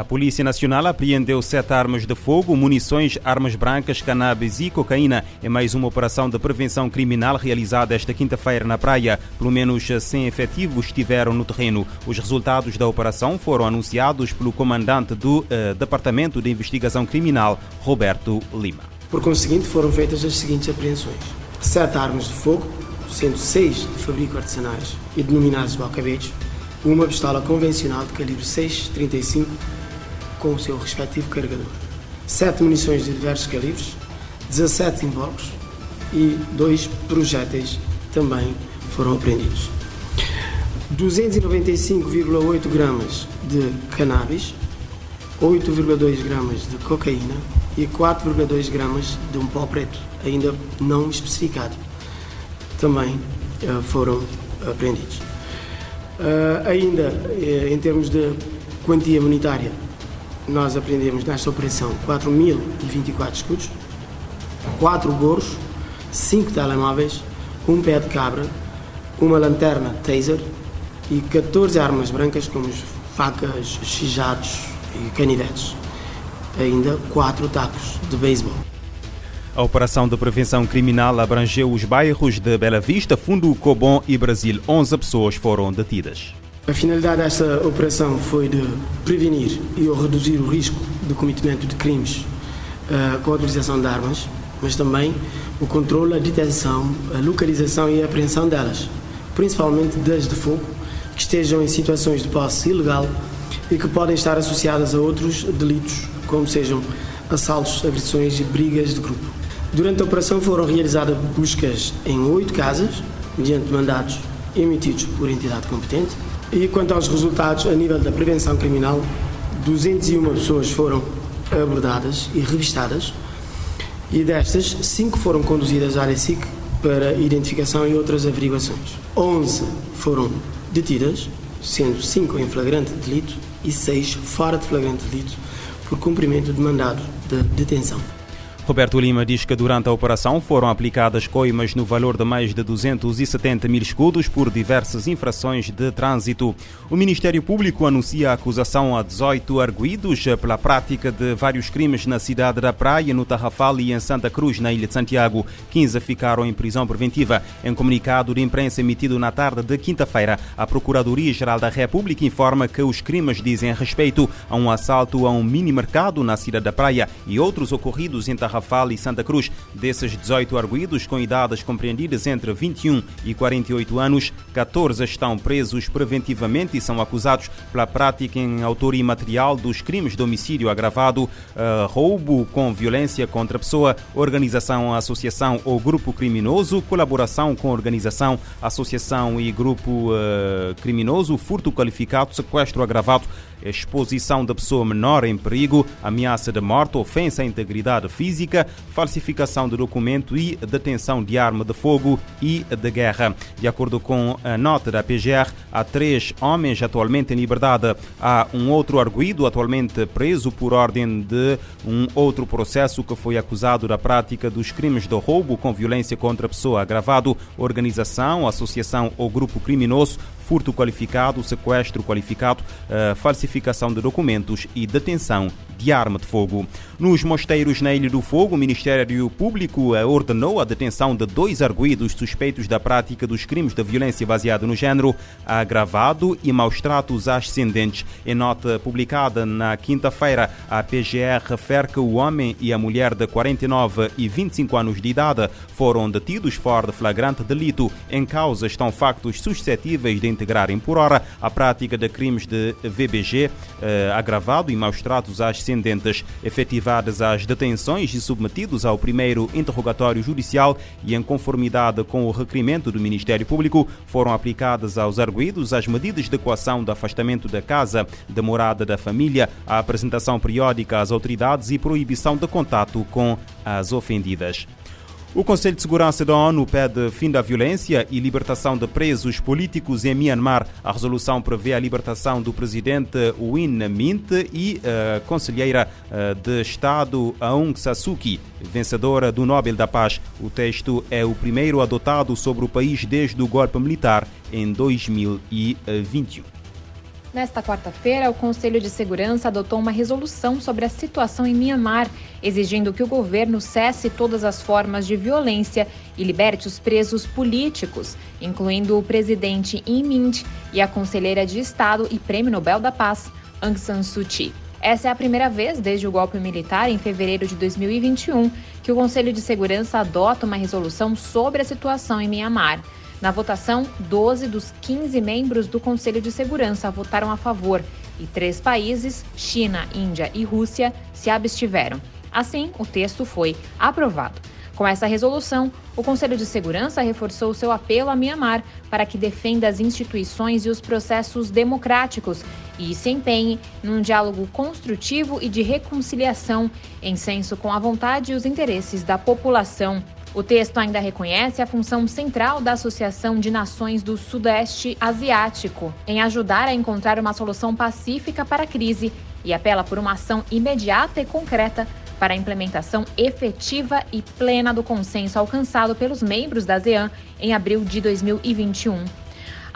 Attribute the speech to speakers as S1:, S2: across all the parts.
S1: A Polícia Nacional apreendeu sete armas de fogo, munições, armas brancas, cannabis e cocaína em mais uma operação de prevenção criminal realizada esta quinta-feira na praia. Pelo menos 100 efetivos estiveram no terreno. Os resultados da operação foram anunciados pelo comandante do uh, Departamento de Investigação Criminal, Roberto Lima.
S2: Por conseguinte, foram feitas as seguintes apreensões: sete armas de fogo, sendo seis de fabrico artesanais e denominados balcabetes, uma pistola convencional de calibre 6,35 com o seu respectivo carregador, 7 munições de diversos calibres, 17 invólucros e dois projéteis também foram apreendidos. 295,8 gramas de cannabis, 8,2 gramas de cocaína e 4,2 gramas de um pó preto, ainda não especificado, também uh, foram apreendidos. Uh, ainda, uh, em termos de quantia monetária, nós apreendemos nesta operação 4.024 escudos, 4 gorros, 5 telemóveis, um pé de cabra, uma lanterna taser e 14 armas brancas como facas, chijados e canivetes. Ainda 4 tacos de beisebol.
S1: A operação de prevenção criminal abrangeu os bairros de Bela Vista, Fundo Cobom e Brasil. 11 pessoas foram detidas.
S2: A finalidade desta operação foi de prevenir e reduzir o risco de cometimento de crimes uh, com a utilização de armas, mas também o controle, a detenção, a localização e a apreensão delas, principalmente das de fogo, que estejam em situações de posse ilegal e que podem estar associadas a outros delitos, como sejam assaltos, agressões e brigas de grupo. Durante a operação foram realizadas buscas em oito casas, mediante mandatos emitidos por entidade competente, e quanto aos resultados, a nível da prevenção criminal, 201 pessoas foram abordadas e revistadas, e destas, 5 foram conduzidas à área SIC para identificação e outras averiguações. 11 foram detidas, sendo 5 em flagrante delito e 6 fora de flagrante delito por cumprimento de mandado de detenção.
S1: Roberto Lima diz que durante a operação foram aplicadas coimas no valor de mais de 270 mil escudos por diversas infrações de trânsito. O Ministério Público anuncia a acusação a 18 arguídos pela prática de vários crimes na cidade da Praia, no Tarrafal e em Santa Cruz, na Ilha de Santiago. 15 ficaram em prisão preventiva. Em comunicado de imprensa emitido na tarde de quinta-feira, a Procuradoria-Geral da República informa que os crimes dizem respeito a um assalto a um mini-mercado na cidade da Praia e outros ocorridos em Tarrafal Tarrafal e Santa Cruz. Desses 18 arguídos com idades compreendidas entre 21 e 48 anos, 14 estão presos preventivamente e são acusados pela prática em autoria material dos crimes de homicídio agravado, uh, roubo com violência contra pessoa, organização, associação ou grupo criminoso, colaboração com organização, associação e grupo uh, criminoso, furto qualificado, sequestro agravado, exposição da pessoa menor em perigo, ameaça de morte, ofensa à integridade física, falsificação de documento e detenção de arma de fogo e de guerra. De acordo com a nota da PGR, há três homens atualmente em liberdade. Há um outro arguído atualmente preso por ordem de um outro processo que foi acusado da prática dos crimes de roubo com violência contra pessoa agravado, organização, associação ou grupo criminoso, furto qualificado, sequestro qualificado, uh, falsificação de documentos e detenção de arma de fogo. Nos mosteiros na Ilha do Fogo, o Ministério Público ordenou a detenção de dois arguídos suspeitos da prática dos crimes de violência baseada no género, agravado e maus tratos ascendentes. Em nota publicada na quinta-feira, a PGR refere que o homem e a mulher de 49 e 25 anos de idade foram detidos fora de flagrante delito. Em causa estão factos suscetíveis de integrarem por hora a prática de crimes de VBG eh, agravado e maus tratos ascendentes, efetivadas as detenções e submetidos ao primeiro interrogatório judicial e em conformidade com o requerimento do Ministério Público, foram aplicadas aos arguídos as medidas de coação de afastamento da casa, de morada da família, a apresentação periódica às autoridades e proibição de contato com as ofendidas. O Conselho de Segurança da ONU pede fim da violência e libertação de presos políticos em Myanmar. A resolução prevê a libertação do presidente Win Mint e a conselheira eh, de Estado Aung San Suu Kyi, vencedora do Nobel da Paz. O texto é o primeiro adotado sobre o país desde o golpe militar em 2021.
S3: Nesta quarta-feira, o Conselho de Segurança adotou uma resolução sobre a situação em Mianmar, exigindo que o governo cesse todas as formas de violência e liberte os presos políticos, incluindo o presidente In Mint e a conselheira de Estado e Prêmio Nobel da Paz, Aung San Suu Kyi. Essa é a primeira vez desde o golpe militar em fevereiro de 2021 que o Conselho de Segurança adota uma resolução sobre a situação em Mianmar. Na votação, 12 dos 15 membros do Conselho de Segurança votaram a favor e três países, China, Índia e Rússia, se abstiveram. Assim, o texto foi aprovado. Com essa resolução, o Conselho de Segurança reforçou seu apelo a Mianmar para que defenda as instituições e os processos democráticos e se empenhe num diálogo construtivo e de reconciliação, em senso com a vontade e os interesses da população. O texto ainda reconhece a função central da Associação de Nações do Sudeste Asiático em ajudar a encontrar uma solução pacífica para a crise e apela por uma ação imediata e concreta para a implementação efetiva e plena do consenso alcançado pelos membros da ASEAN em abril de 2021.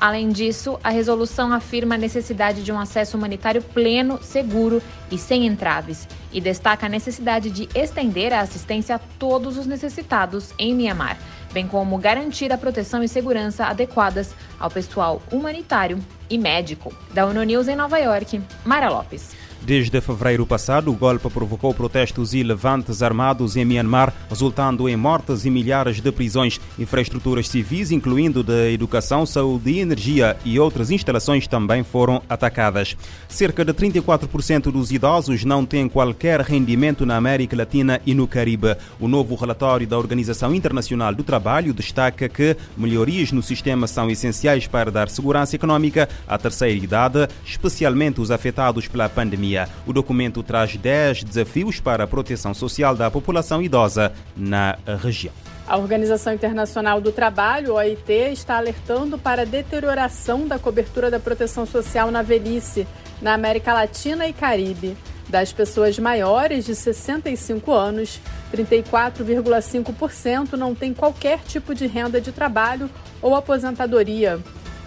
S3: Além disso, a resolução afirma a necessidade de um acesso humanitário pleno, seguro e sem entraves, e destaca a necessidade de estender a assistência a todos os necessitados em Mianmar, bem como garantir a proteção e segurança adequadas ao pessoal humanitário e médico. Da ONU News em Nova York, Mara Lopes.
S1: Desde fevereiro passado, o golpe provocou protestos e levantes armados em Myanmar, resultando em mortes e milhares de prisões. Infraestruturas civis, incluindo de educação, saúde e energia e outras instalações também foram atacadas. Cerca de 34% dos idosos não têm qualquer rendimento na América Latina e no Caribe. O novo relatório da Organização Internacional do Trabalho destaca que melhorias no sistema são essenciais para dar segurança econômica à terceira idade, especialmente os afetados pela pandemia O documento traz 10 desafios para a proteção social da população idosa na região.
S4: A Organização Internacional do Trabalho, OIT, está alertando para a deterioração da cobertura da proteção social na velhice, na América Latina e Caribe. Das pessoas maiores de 65 anos, 34,5% não têm qualquer tipo de renda de trabalho ou aposentadoria.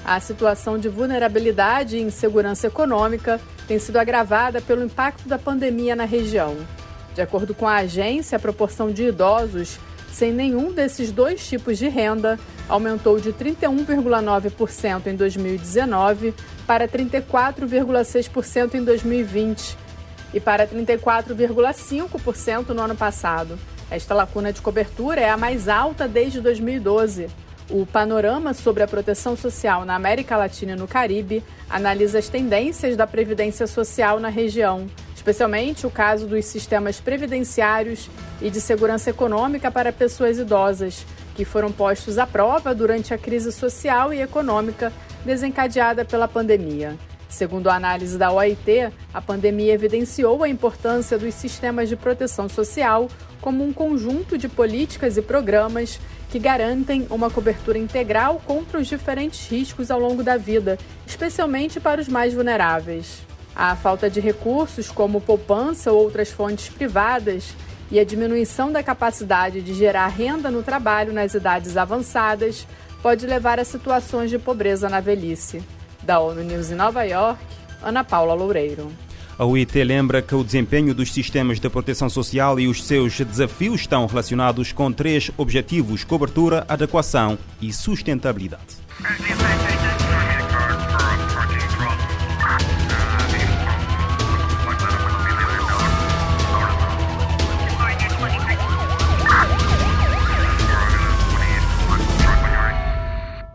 S4: A situação de vulnerabilidade e insegurança econômica tem sido agravada pelo impacto da pandemia na região. De acordo com a agência, a proporção de idosos sem nenhum desses dois tipos de renda aumentou de 31,9% em 2019 para 34,6% em 2020 e para 34,5% no ano passado. Esta lacuna de cobertura é a mais alta desde 2012. O panorama sobre a proteção social na América Latina e no Caribe analisa as tendências da previdência social na região, especialmente o caso dos sistemas previdenciários e de segurança econômica para pessoas idosas, que foram postos à prova durante a crise social e econômica desencadeada pela pandemia. Segundo a análise da OIT, a pandemia evidenciou a importância dos sistemas de proteção social como um conjunto de políticas e programas que garantem uma cobertura integral contra os diferentes riscos ao longo da vida, especialmente para os mais vulneráveis. A falta de recursos, como poupança ou outras fontes privadas, e a diminuição da capacidade de gerar renda no trabalho nas idades avançadas pode levar a situações de pobreza na velhice. Da ONU News em Nova York, Ana Paula Loureiro.
S1: A UIT lembra que o desempenho dos sistemas de proteção social e os seus desafios estão relacionados com três objetivos: cobertura, adequação e sustentabilidade.